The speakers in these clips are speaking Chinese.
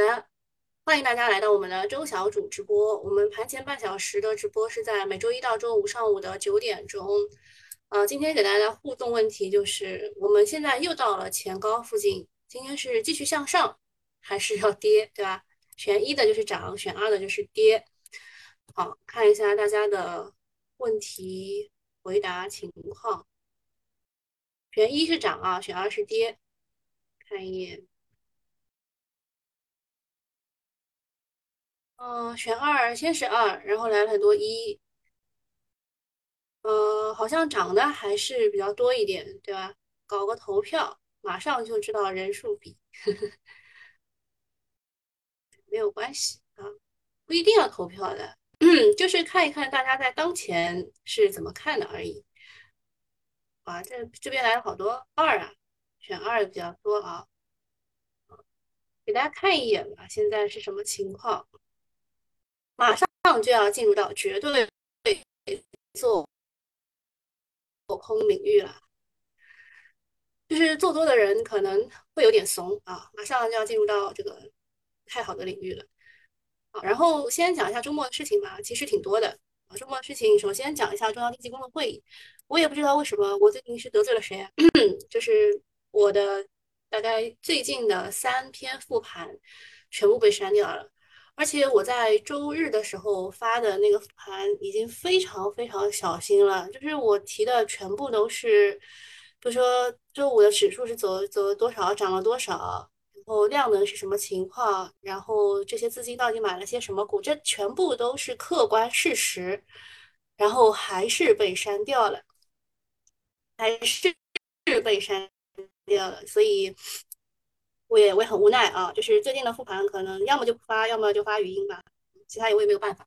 的，欢迎大家来到我们的周小主直播。我们盘前半小时的直播是在每周一到周五上午的九点钟。呃，今天给大家互动问题就是：我们现在又到了前高附近，今天是继续向上还是要跌，对吧？选一的就是涨，选二的就是跌。好，看一下大家的问题回答情况。选一是涨啊，选二是跌。看一眼。嗯，选二，先是二，然后来了很多一，呃，好像涨的还是比较多一点，对吧？搞个投票，马上就知道人数比，没有关系啊，不一定要投票的，就是看一看大家在当前是怎么看的而已。啊，这这边来了好多二啊，选二的比较多啊，给大家看一眼吧，现在是什么情况？马上就要进入到绝对做做空领域了，就是做多的人可能会有点怂啊，马上就要进入到这个太好的领域了。好，然后先讲一下周末的事情吧，其实挺多的啊。周末的事情，首先讲一下中央经济工作会议，我也不知道为什么我最近是得罪了谁，就是我的大概最近的三篇复盘全部被删掉了。而且我在周日的时候发的那个盘已经非常非常小心了，就是我提的全部都是，比如说周五的指数是走走了多少，涨了多少，然后量能是什么情况，然后这些资金到底买了些什么股，这全部都是客观事实，然后还是被删掉了，还是被删掉了，所以。我也我也很无奈啊，就是最近的复盘可能要么就不发，要么就发语音吧，其他我也没有办法。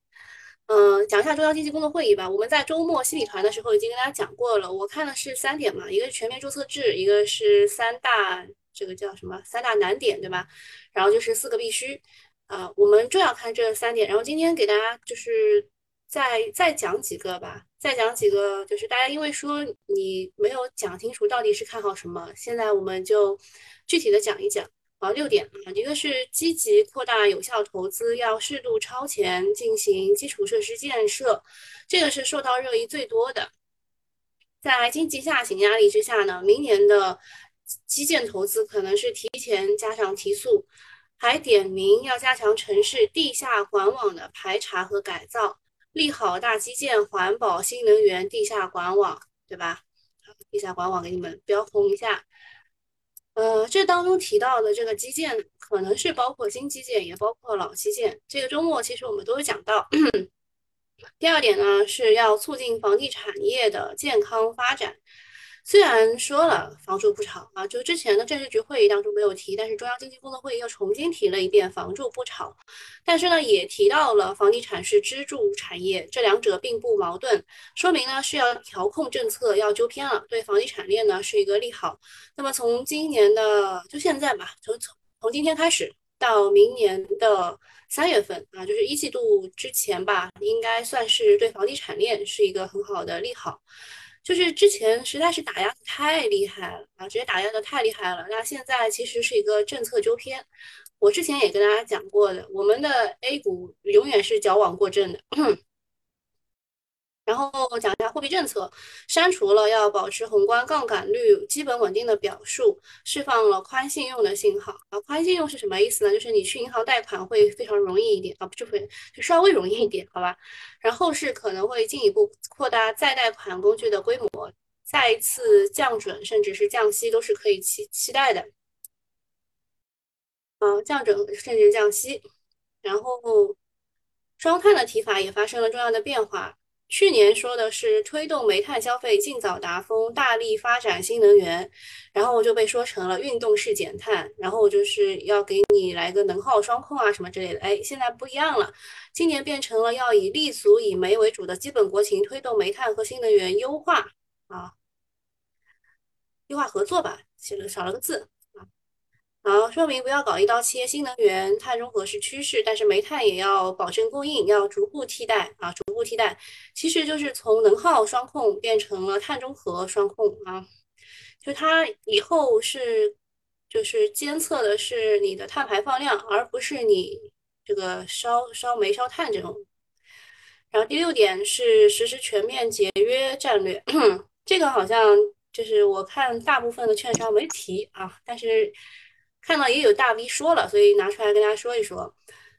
嗯，讲一下中央经济工作会议吧。我们在周末心理团的时候已经跟大家讲过了，我看的是三点嘛，一个是全面注册制，一个是三大这个叫什么三大难点对吧？然后就是四个必须啊，我们重要看这三点。然后今天给大家就是再再讲几个吧，再讲几个，就是大家因为说你没有讲清楚到底是看好什么，现在我们就。具体的讲一讲啊，六点啊，一个是积极扩大有效投资，要适度超前进行基础设施建设，这个是受到热议最多的。在经济下行压力之下呢，明年的基建投资可能是提前加强提速，还点名要加强城市地下管网的排查和改造，利好大基建、环保、新能源、地下管网，对吧？地下管网给你们标红一下。呃，这当中提到的这个基建，可能是包括新基建，也包括老基建。这个周末其实我们都有讲到。第二点呢，是要促进房地产业的健康发展。虽然说了房住不炒啊，就之前的政治局会议当中没有提，但是中央经济工作会议又重新提了一遍房住不炒。但是呢，也提到了房地产是支柱产业，这两者并不矛盾，说明呢是要调控政策要纠偏了，对房地产链呢是一个利好。那么从今年的就现在吧，从从从今天开始到明年的三月份啊，就是一季度之前吧，应该算是对房地产链是一个很好的利好。就是之前实在是打压的太厉害了啊，直接打压的太厉害了。那现在其实是一个政策纠偏。我之前也跟大家讲过的，我们的 A 股永远是矫枉过正的。然后讲一下货币政策，删除了要保持宏观杠杆率基本稳定的表述，释放了宽信用的信号。啊，宽信用是什么意思呢？就是你去银行贷款会非常容易一点啊，不就会就稍微容易一点，好吧？然后是可能会进一步扩大再贷款工具的规模，再一次降准甚至是降息都是可以期期待的。啊，降准甚至降息，然后双碳的提法也发生了重要的变化。去年说的是推动煤炭消费尽早达峰，大力发展新能源，然后我就被说成了运动式减碳，然后我就是要给你来个能耗双控啊什么之类的。哎，现在不一样了，今年变成了要以立足以煤为主的基本国情，推动煤炭和新能源优化啊，优化合作吧，写了少了个字。好，说明不要搞一刀切，新能源、碳中和是趋势，但是煤炭也要保证供应，要逐步替代啊，逐步替代，其实就是从能耗双控变成了碳中和双控啊，就它以后是就是监测的是你的碳排放量，而不是你这个烧烧煤烧炭这种。然后第六点是实施全面节约战略，这个好像就是我看大部分的券商没提啊，但是看到也有大 V 说了，所以拿出来跟大家说一说。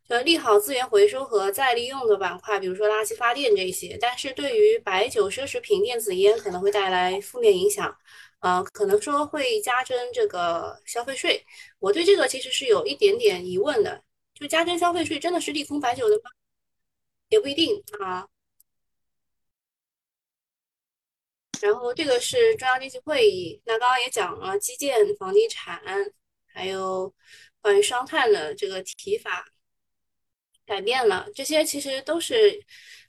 就利好资源回收和再利用的板块，比如说垃圾发电这些，但是对于白酒、奢侈品、电子烟可能会带来负面影响，呃，可能说会加征这个消费税。我对这个其实是有一点点疑问的，就加征消费税真的是利空白酒的吗？也不一定啊。然后这个是中央经济会议，那刚刚也讲了基建、房地产，还有关于双碳的这个提法。改变了，这些其实都是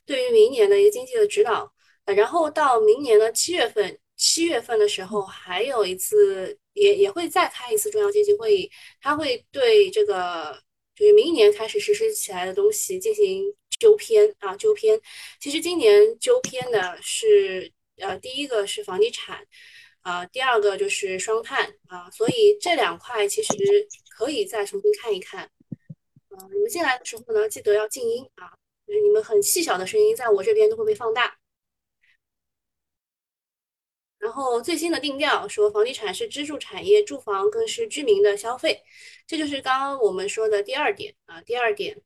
对于明年的一个经济的指导。呃，然后到明年的七月份，七月份的时候还有一次，也也会再开一次中央经济会议，他会对这个就是明年开始实施起来的东西进行纠偏啊，纠偏。其实今年纠偏的是，呃，第一个是房地产，啊，第二个就是双碳啊，所以这两块其实可以再重新看一看。你们进来的时候呢，记得要静音啊，就是你们很细小的声音，在我这边都会被放大。然后最新的定调说，房地产是支柱产业，住房更是居民的消费，这就是刚刚我们说的第二点啊。第二点，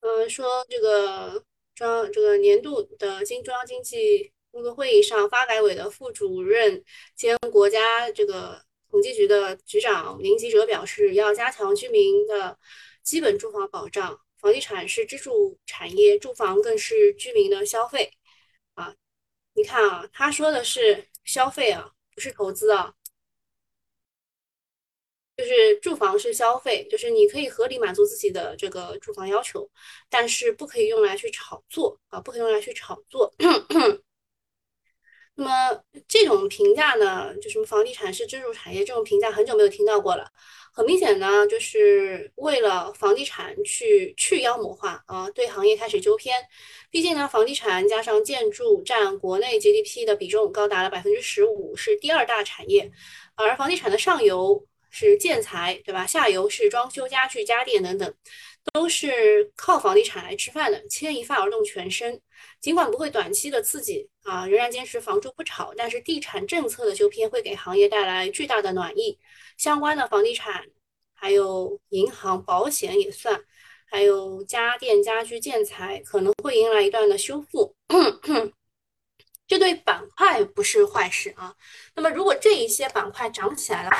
呃，说这个中这个年度的经中央经济工作会议上，发改委的副主任兼国家这个。统计局的局长林吉哲表示，要加强居民的基本住房保障。房地产是支柱产业，住房更是居民的消费。啊，你看啊，他说的是消费啊，不是投资啊。就是住房是消费，就是你可以合理满足自己的这个住房要求，但是不可以用来去炒作啊，不可以用来去炒作。那么这种评价呢，就什么房地产是支柱产业这种评价很久没有听到过了。很明显呢，就是为了房地产去去妖魔化啊，对行业开始纠偏。毕竟呢，房地产加上建筑占国内 GDP 的比重高达了百分之十五，是第二大产业。而房地产的上游是建材，对吧？下游是装修、家具、家电等等，都是靠房地产来吃饭的，牵一发而动全身。尽管不会短期的刺激啊，仍然坚持房住不炒，但是地产政策的修偏会给行业带来巨大的暖意。相关的房地产，还有银行、保险也算，还有家电、家居、建材可能会迎来一段的修复，这对板块不是坏事啊。那么如果这一些板块涨起来的话，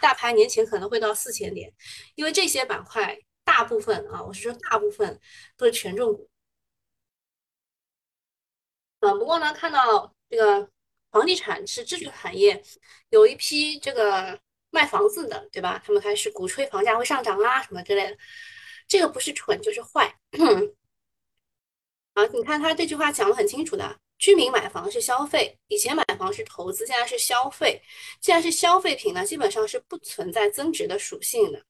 大盘年前可能会到四千点，因为这些板块大部分啊，我是说大部分都是权重股。呃，不过呢，看到这个房地产是支柱产业，有一批这个卖房子的，对吧？他们开始鼓吹房价会上涨啊，什么之类的。这个不是蠢就是坏。啊，你看他这句话讲的很清楚的，居民买房是消费，以前买房是投资，现在是消费。既然是消费品呢，基本上是不存在增值的属性的。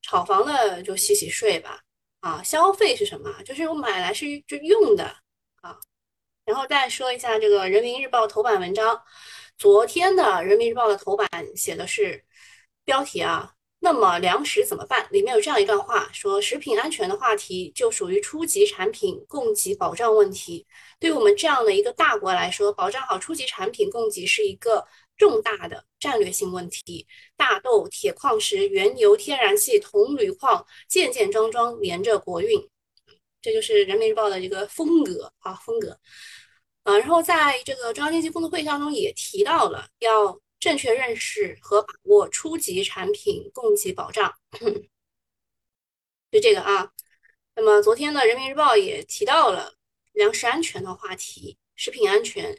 炒房的就洗洗睡吧。啊，消费是什么？就是我买来是就用的啊。然后再说一下这个人民日报头版文章，昨天的人民日报的头版写的是标题啊，那么粮食怎么办？里面有这样一段话，说食品安全的话题就属于初级产品供给保障问题，对于我们这样的一个大国来说，保障好初级产品供给是一个重大的战略性问题。大豆、铁矿石、原油、天然气、铜、铝矿，件件桩桩连着国运。这就是人民日报的一个风格啊，风格，啊，然后在这个中央经济工作会议当中也提到了要正确认识和把握初级产品供给保障，就这个啊。那么昨天呢，人民日报也提到了粮食安全的话题，食品安全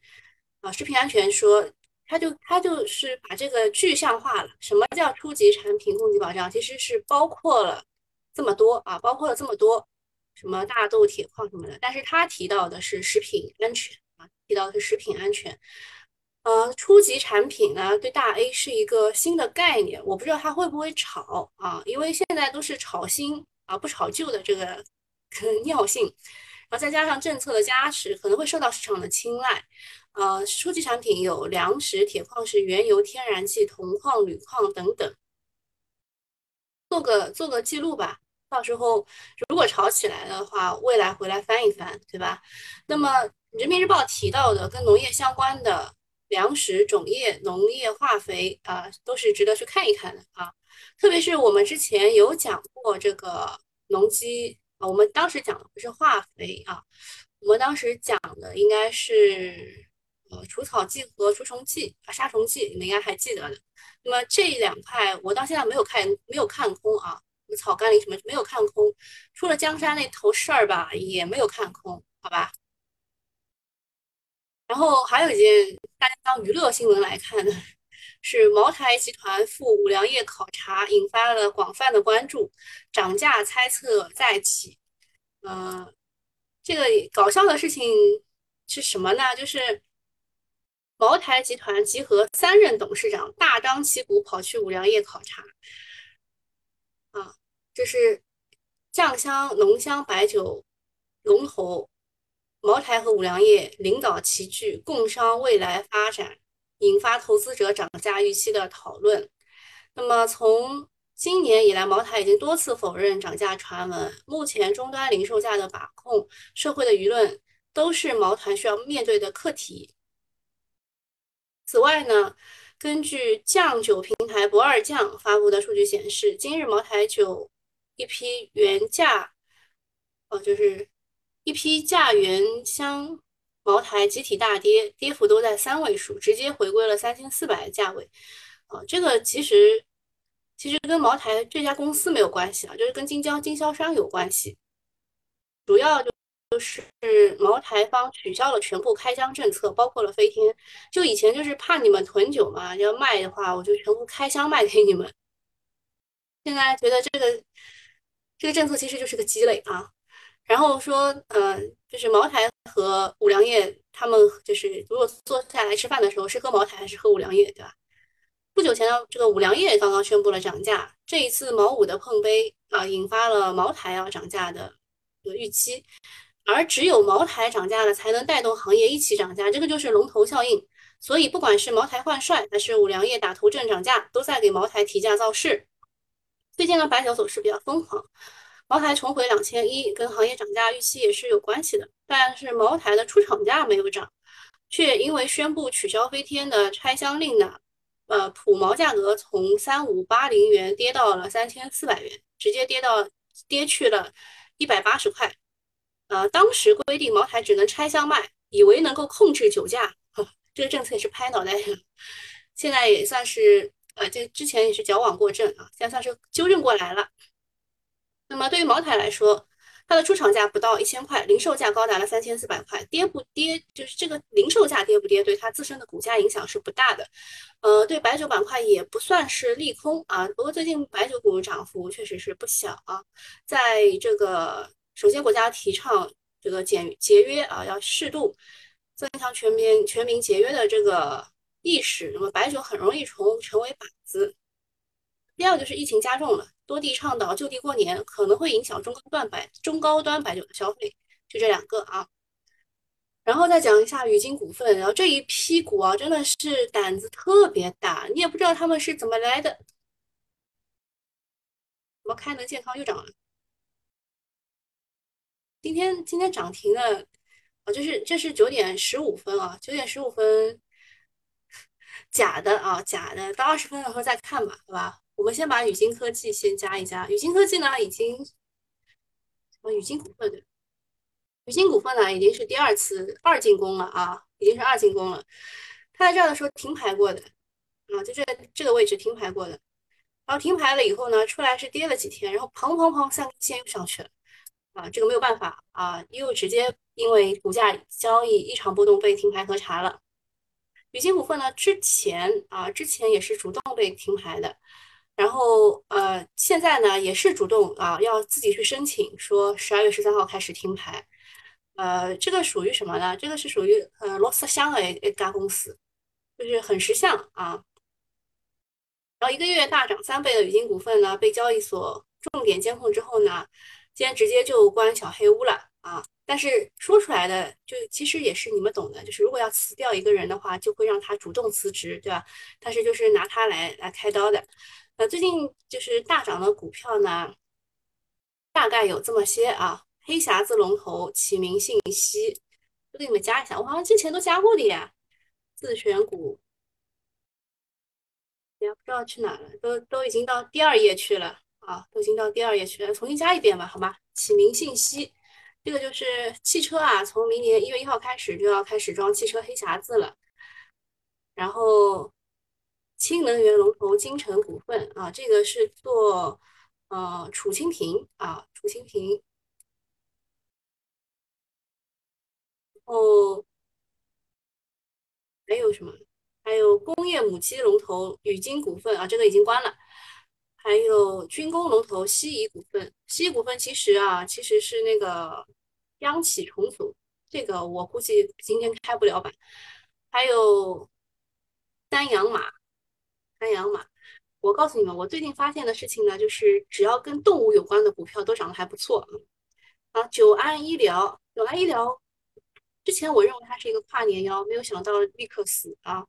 啊，食品安全说，他就他就是把这个具象化了，什么叫初级产品供给保障？其实是包括了这么多啊，包括了这么多。什么大豆、铁矿什么的，但是他提到的是食品安全啊，提到的是食品安全。呃，初级产品呢，对大 A 是一个新的概念，我不知道它会不会炒啊，因为现在都是炒新啊，不炒旧的这个 尿性。然后再加上政策的加持，可能会受到市场的青睐。呃，初级产品有粮食、铁矿石、原油、天然气、铜矿、铝矿等等。做个做个记录吧，到时候如果炒起来的话，未来回来翻一翻，对吧？那么《人民日报》提到的跟农业相关的粮食、种业、农业、化肥啊，都是值得去看一看的啊。特别是我们之前有讲过这个农机我们当时讲的不是化肥啊，我们当时讲的应该是呃除草剂和除虫剂啊杀虫剂，你们应该还记得的。那么这两块我到现在没有看没有看空啊，什么草甘膦什么没有看空，除了江山那头事儿吧，也没有看空，好吧。然后还有一件大家当娱乐新闻来看的，是茅台集团赴五粮液考察，引发了广泛的关注，涨价猜测再起。嗯，这个搞笑的事情是什么呢？就是。茅台集团集合三任董事长，大张旗鼓跑去五粮液考察。啊，这是酱香浓香白酒龙头茅台和五粮液领导齐聚，共商未来发展，引发投资者涨价预期的讨论。那么，从今年以来，茅台已经多次否认涨价传闻。目前终端零售价的把控，社会的舆论，都是茅台需要面对的课题。此外呢，根据酱酒平台不二酱发布的数据显示，今日茅台酒一批原价，哦，就是一批价原香茅台集体大跌，跌幅都在三位数，直接回归了三千四百的价位。啊，这个其实其实跟茅台这家公司没有关系啊，就是跟经销经销商有关系，主要就。就是茅台方取消了全部开箱政策，包括了飞天。就以前就是怕你们囤酒嘛，要卖的话，我就全部开箱卖给你们。现在觉得这个这个政策其实就是个鸡肋啊。然后说，嗯，就是茅台和五粮液，他们就是如果坐下来吃饭的时候是喝茅台还是喝五粮液，对吧？不久前呢，这个五粮液刚刚宣布了涨价，这一次茅五的碰杯啊，引发了茅台要涨价的预期。而只有茅台涨价了，才能带动行业一起涨价，这个就是龙头效应。所以，不管是茅台换帅，还是五粮液打头阵涨价，都在给茅台提价造势。最近呢，白酒走势比较疯狂，茅台重回两千一，跟行业涨价预期也是有关系的。但是，茅台的出厂价没有涨，却因为宣布取消飞天的拆箱令呢，呃，普茅价格从三五八零元跌到了三千四百元，直接跌到跌去了一百八十块。呃，当时规定茅台只能拆箱卖，以为能够控制酒价，这个政策也是拍脑袋。现在也算是，呃，这之前也是矫枉过正啊，现在算是纠正过来了。那么对于茅台来说，它的出厂价不到一千块，零售价高达了三千四百块，跌不跌？就是这个零售价跌不跌，对它自身的股价影响是不大的。呃，对白酒板块也不算是利空啊。不过最近白酒股涨幅确实是不小啊，在这个。首先，国家提倡这个减节约啊，要适度增强全民全民节约的这个意识。那么，白酒很容易成成为靶子。第二就是疫情加重了，多地倡导就地过年，可能会影响中高端白中高端白酒的消费。就这两个啊，然后再讲一下宇金股份。然后这一批股啊，真的是胆子特别大，你也不知道他们是怎么来的。怎么开能健康又涨了？今天今天涨停的啊，就是这是九点十五分啊，九点十五分，假的啊，假的，到二十分的时候再看吧，好吧？我们先把宇晶科技先加一加，宇晶科技呢已经，啊，宇晶股份对，宇晶股份呢已经是第二次二进攻了啊，已经是二进攻了。它在这儿的时候停牌过的啊，就这这个位置停牌过的，然后停牌了以后呢，出来是跌了几天，然后砰砰砰三根线又上去了。啊，这个没有办法啊，又直接因为股价交易异常波动被停牌核查了。宇金股份呢，之前啊，之前也是主动被停牌的，然后呃，现在呢也是主动啊，要自己去申请，说十二月十三号开始停牌。呃，这个属于什么呢？这个是属于呃螺丝箱的一一家公司，就是很识相啊。然后一个月大涨三倍的宇金股份呢，被交易所重点监控之后呢。今天直接就关小黑屋了啊！但是说出来的就其实也是你们懂的，就是如果要辞掉一个人的话，就会让他主动辞职，对吧？但是就是拿他来来开刀的。呃，最近就是大涨的股票呢，大概有这么些啊，黑匣子龙头启明信息，都给你们加一下，我好像之前都加过的呀。自选股，也不知道去哪了，都都已经到第二页去了啊，都已经到第二页去了，重新加一遍吧，好吗？启明信息。这个就是汽车啊，从明年一月一号开始就要开始装汽车黑匣子了。然后，氢能源龙头金城股份啊，这个是做呃储氢瓶啊，储氢瓶。哦，还有什么？还有工业母机龙头宇晶股份啊，这个已经关了。还有军工龙头西仪股份，西仪股份其实啊，其实是那个央企重组，这个我估计今天开不了板。还有三洋马，三洋马，我告诉你们，我最近发现的事情呢，就是只要跟动物有关的股票都涨得还不错啊。久安医疗，久安医疗，之前我认为它是一个跨年妖，没有想到立刻死啊，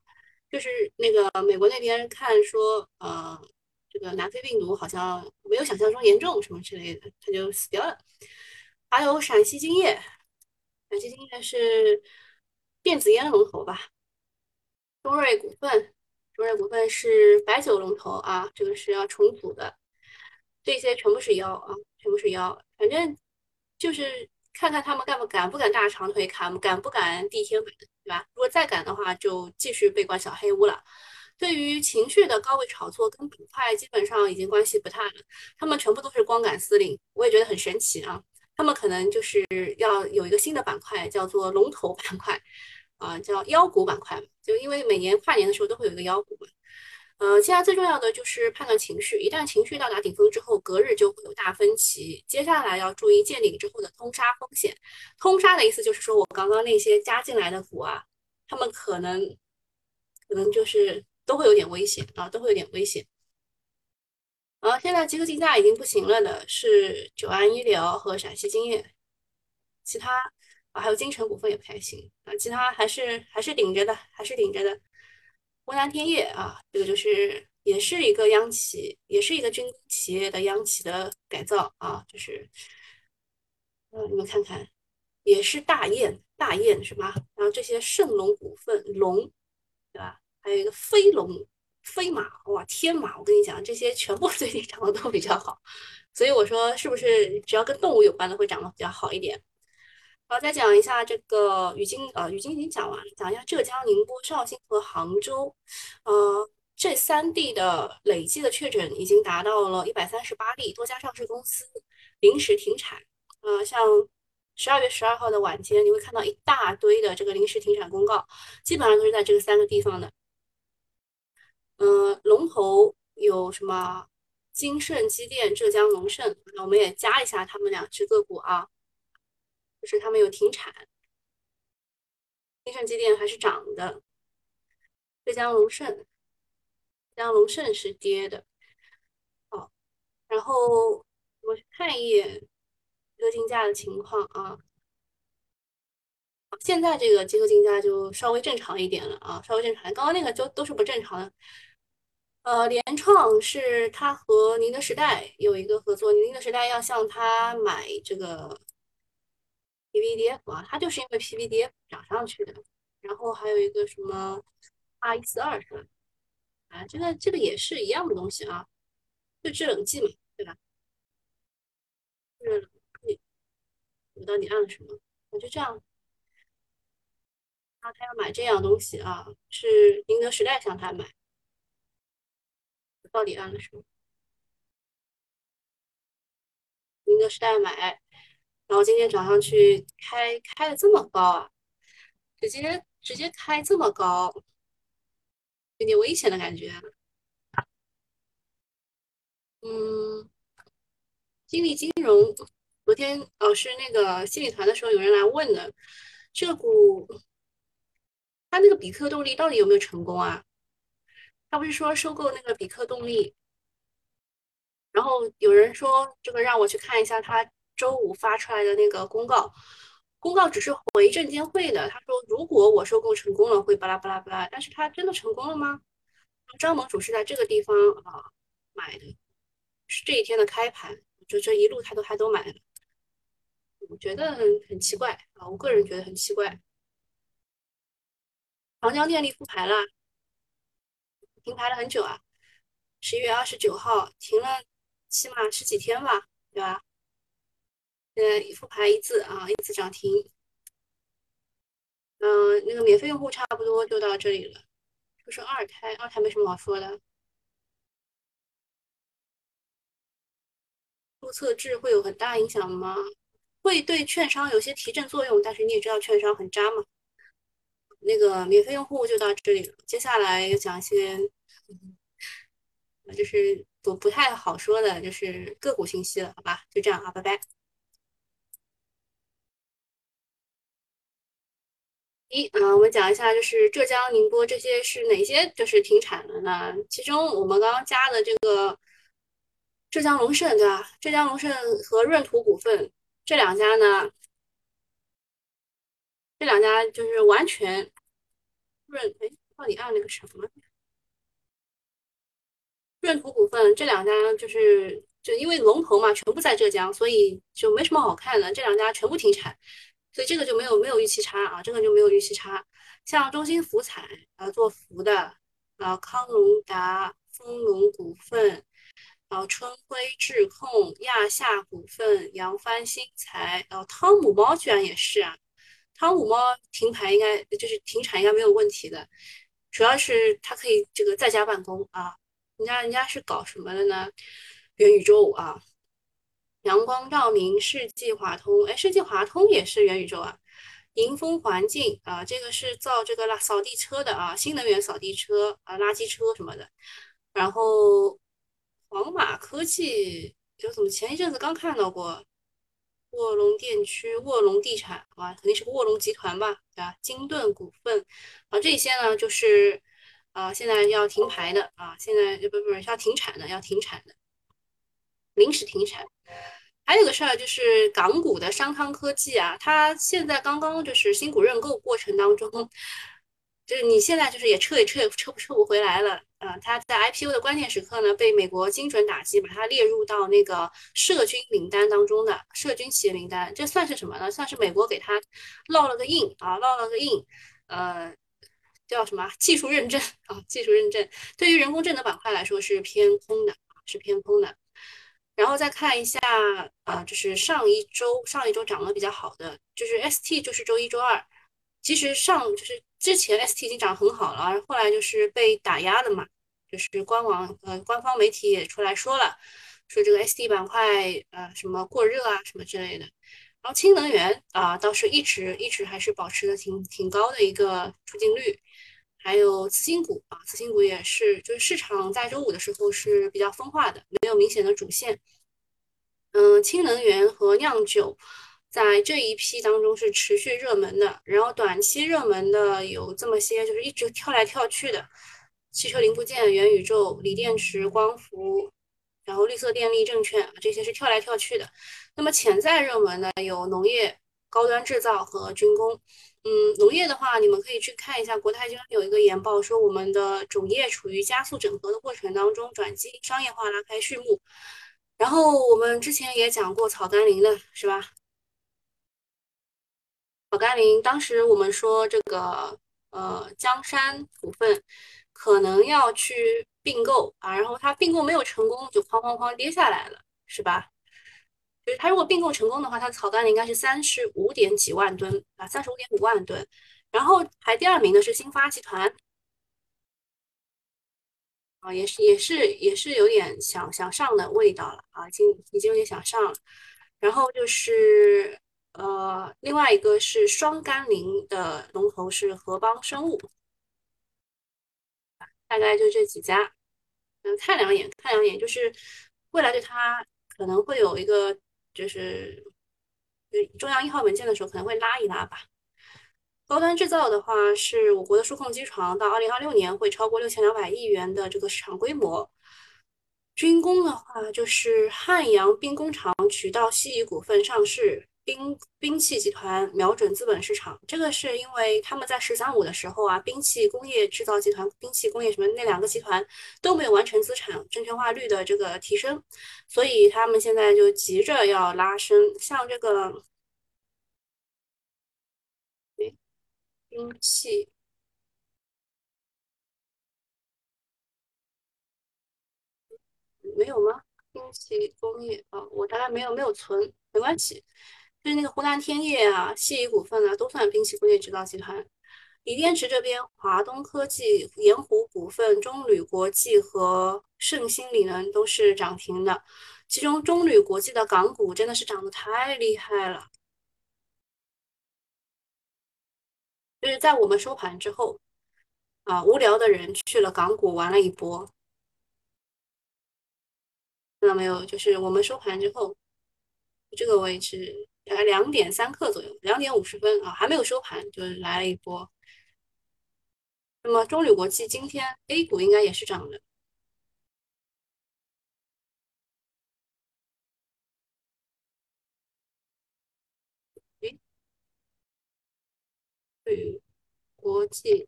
就是那个美国那边看说，呃。这个南非病毒好像没有想象中严重，什么之类的，它就死掉了。还有陕西金业，陕西金业是电子烟龙头吧？中瑞股份，中瑞股份是白酒龙头啊，这个是要重组的。这些全部是妖啊，全部是妖。反正就是看看他们敢不敢不敢大长腿，敢敢不敢地天板，对吧？如果再敢的话，就继续被关小黑屋了。对于情绪的高位炒作跟板块基本上已经关系不大了，他们全部都是光杆司令，我也觉得很神奇啊。他们可能就是要有一个新的板块，叫做龙头板块，啊，叫妖股板块，就因为每年跨年的时候都会有一个妖股嘛。呃，现在最重要的就是判断情绪，一旦情绪到达顶峰之后，隔日就会有大分歧。接下来要注意见顶之后的通杀风险。通杀的意思就是说我刚刚那些加进来的股啊，他们可能可能就是。都会有点危险啊，都会有点危险。啊，现在集合竞价已经不行了的是九安医疗和陕西金业，其他啊还有金城股份也不太行啊，其他还是还是顶着的，还是顶着的。湖南天业啊，这个就是也是一个央企，也是一个军工企业的央企的改造啊，就是，嗯，你们看看，也是大雁，大雁是吧？然后这些盛龙股份，龙，对吧？还有一个飞龙、飞马，哇，天马！我跟你讲，这些全部 最近涨得都比较好，所以我说是不是只要跟动物有关的会涨得比较好一点？好，再讲一下这个雨晶，呃，雨晶已经讲完了，讲一下浙江、宁波、绍兴和杭州，呃，这三地的累计的确诊已经达到了一百三十八例，多家上市公司临时停产，呃，像。十二月十二号的晚间，你会看到一大堆的这个临时停产公告，基本上都是在这个三个地方的。嗯，龙头有什么？金盛机电、浙江龙盛，那我们也加一下他们两只个股啊，就是他们有停产。金盛机电还是涨的，浙江龙盛，浙江龙盛是跌的。好，然后我看一眼。集合竞价的情况啊，现在这个集合竞价就稍微正常一点了啊，稍微正常。刚刚那个就都是不正常的。呃，联创是它和宁德时代有一个合作，宁德时代要向他买这个 PVDF 啊，它就是因为 PVDF 涨上去的。然后还有一个什么二一四二是吧？啊，这个这个也是一样的东西啊，就制冷剂嘛，对吧？是。我到底按了什么？我就这样。啊，他要买这样东西啊，是宁德时代向他买。到底按了什么？宁德时代买，然后今天早上去开开的这么高啊，直接直接开这么高，有点危险的感觉。嗯，金利金融。昨天哦，是那个心理团的时候，有人来问的，这股，他那个比克动力到底有没有成功啊？他不是说收购那个比克动力，然后有人说这个让我去看一下他周五发出来的那个公告，公告只是回证监会的，他说如果我收购成功了，会巴拉巴拉巴拉，但是他真的成功了吗？张盟主是在这个地方啊买的，是这一天的开盘，就这一路他都还都买了，我觉得很奇怪啊，我个人觉得很奇怪。长江电力复牌了，停牌了很久啊，十一月二十九号停了，起码十几天吧，对吧？呃，复牌一次啊，一次涨停。嗯，那个免费用户差不多就到这里了。就是二胎，二胎没什么好说的。注册制会有很大影响吗？会对券商有些提振作用，但是你也知道券商很渣嘛。那个免费用户就到这里了，接下来要讲一些，就是不不太好说的，就是个股信息了，好吧？就这样啊，拜拜。一啊，我们讲一下，就是浙江宁波这些是哪些就是停产了呢？其中我们刚刚加的这个浙江龙盛，对吧？浙江龙盛和润图股份这两家呢，这两家就是完全润哎，到底按那个什么？润图股份这两家就是就因为龙头嘛，全部在浙江，所以就没什么好看的。这两家全部停产。所以这个就没有没有预期差啊，这个就没有预期差。像中兴福彩啊做福的，然后康龙达、丰隆股份，然后春晖智控、亚夏股份、扬帆新材，然后汤姆猫居然也是啊，汤姆猫停牌应该就是停产应该没有问题的，主要是它可以这个在家办公啊，人家人家是搞什么的呢？元宇宙啊。阳光照明、世纪华通，哎，世纪华通也是元宇宙啊。迎风环境啊，这个是造这个垃扫地车的啊，新能源扫地车啊，垃圾车什么的。然后黄马科技，就怎么前一阵子刚看到过卧龙电区、卧龙地产啊，肯定是个卧龙集团吧，对吧？金盾股份啊，这些呢就是啊，现在要停牌的啊，现在不不是要停产的，要停产的，临时停产。还有个事儿就是港股的商汤科技啊，它现在刚刚就是新股认购过程当中，就是你现在就是也撤也撤也撤不撤不回来了啊。它在 IPO 的关键时刻呢，被美国精准打击，把它列入到那个涉军名单当中的涉军企业名单。这算是什么呢？算是美国给它烙了个印啊，烙了个印，呃，叫什么技术认证啊？技术认证对于人工智能板块来说是偏空的，是偏空的。然后再看一下，啊，就是上一周上一周涨得比较好的，就是 ST，就是周一周二，其实上就是之前 ST 已经涨得很好了，后来就是被打压了嘛，就是官网呃官方媒体也出来说了，说这个 ST 板块呃什么过热啊什么之类的。然后氢能源啊倒是一直一直还是保持的挺挺高的一个出镜率，还有次新股啊次新股也是，就是市场在周五的时候是比较分化的，明显的主线。嗯，氢能源和酿酒在这一批当中是持续热门的，然后短期热门的有这么些，就是一直跳来跳去的，汽车零部件、元宇宙、锂电池、光伏，然后绿色电力、证券这些是跳来跳去的。那么潜在热门呢，有农业、高端制造和军工。嗯，农业的话，你们可以去看一下国泰君安有一个研报，说我们的种业处于加速整合的过程当中，转基因商业化拉开序幕。然后我们之前也讲过草甘膦的是吧？草甘膦当时我们说这个呃江山股份可能要去并购啊，然后它并购没有成功，就哐哐哐跌下来了，是吧？就是它如果并购成功的话，它的草甘膦应该是三十五点几万吨啊，三十五点五万吨。然后排第二名的是新发集团。啊，也是也是也是有点想想上的味道了啊，已经已经有点想上了。然后就是呃，另外一个是双甘霖的龙头是合邦生物，大概就这几家。嗯，看两眼，看两眼，就是未来对它可能会有一个就是中央一号文件的时候可能会拉一拉吧。高端制造的话，是我国的数控机床，到二零二六年会超过六千两百亿元的这个市场规模。军工的话，就是汉阳兵工厂渠道西仪股份上市，兵兵器集团瞄准资本市场，这个是因为他们在“十三五”的时候啊，兵器工业制造集团、兵器工业什么那两个集团都没有完成资产证券化率的这个提升，所以他们现在就急着要拉升。像这个，兵器没有吗？兵器工业啊，我大概没有没有存，没关系。就是那个湖南天业啊、西仪股份啊，都算兵器工业制造集团。锂电池这边，华东科技、盐湖股份、中铝国际和盛鑫锂能都是涨停的。其中中铝国际的港股真的是涨得太厉害了，就是在我们收盘之后，啊，无聊的人去了港股玩了一波，看到没有？就是我们收盘之后，这个位置。大概两点三刻左右，两点五十分啊，还没有收盘就来了一波。那么中铝国际今天 A 股应该也是涨的。铝国际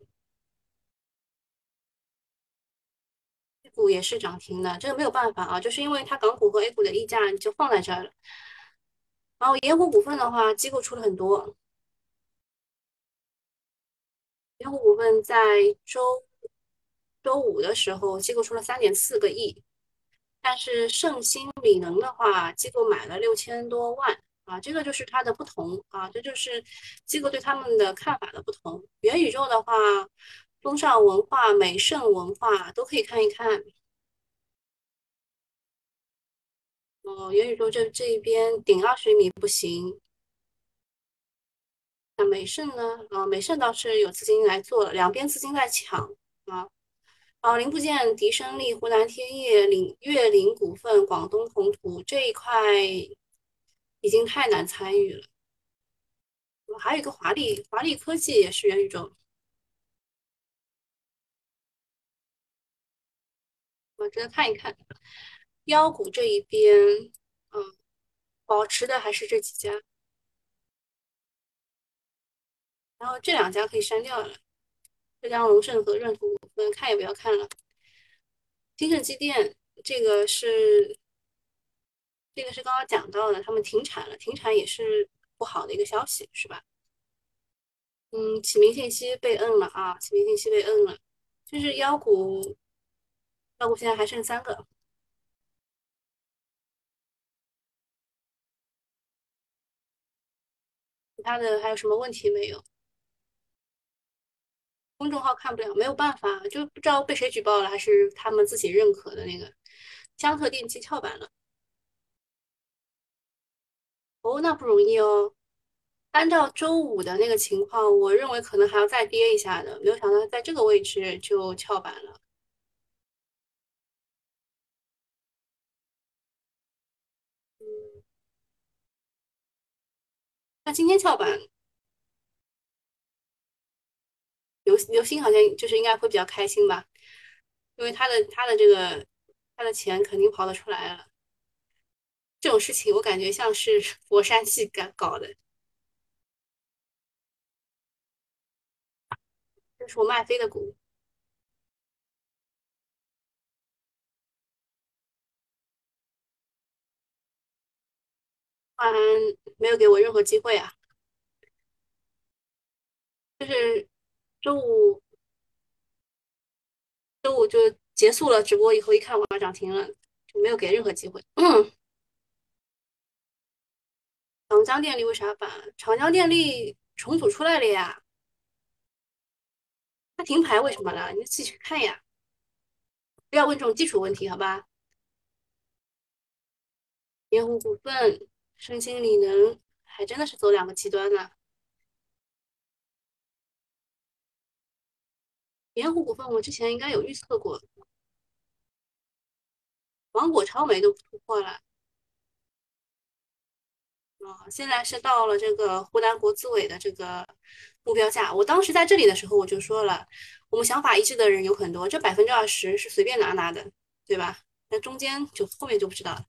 A 股也是涨停的，这个没有办法啊，就是因为它港股和 A 股的溢价就放在这儿了。然后盐湖股份的话，机构出了很多。盐湖股份在周周五的时候，机构出了三点四个亿，但是盛鑫锂能的话，机构买了六千多万啊，这个就是它的不同啊，这就是机构对他们的看法的不同。元宇宙的话，风尚文化、美盛文化都可以看一看。哦，元宇宙这这一边顶二十厘米不行。那美盛呢？啊，美盛倒是有资金来做了，两边资金在抢啊。啊，零部件，迪生力、湖南天业、领粤林股份、广东宏图这一块已经太难参与了。还有一个华丽，华丽科技也是元宇宙。我值得看一看。妖股这一边，嗯，保持的还是这几家，然后这两家可以删掉了。浙江龙盛和润图股份看也不要看了。金盛机电这个是，这个是刚刚讲到的，他们停产了，停产也是不好的一个消息，是吧？嗯，启明信息被摁了啊，启明信息被摁了，就是妖股，妖股现在还剩三个。他的还有什么问题没有？公众号看不了，没有办法，就不知道被谁举报了，还是他们自己认可的那个江特电器翘板了。哦，那不容易哦。按照周五的那个情况，我认为可能还要再跌一下的，没有想到在这个位置就翘板了。那今天翘板，刘刘星好像就是应该会比较开心吧，因为他的他的这个他的钱肯定跑得出来了。这种事情我感觉像是 佛山系搞搞的，这是我卖飞的股，嗯，没有给我任何机会啊，就是周五周五就结束了直播以后，一看哇涨停了，就没有给任何机会。长江电力为啥板？长江电力重组出来了呀，它停牌为什么了？你自己去看呀，不要问这种基础问题，好吧？盐湖股份、盛鑫锂能还真的是走两个极端呢。盐湖股份我之前应该有预测过，芒果超媒都突破了。啊，现在是到了这个湖南国资委的这个目标价。我当时在这里的时候，我就说了，我们想法一致的人有很多，这百分之二十是随便拿拿的，对吧？那中间就后面就不知道了。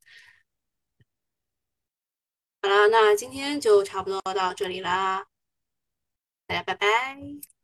好了，那今天就差不多到这里啦，大家拜拜。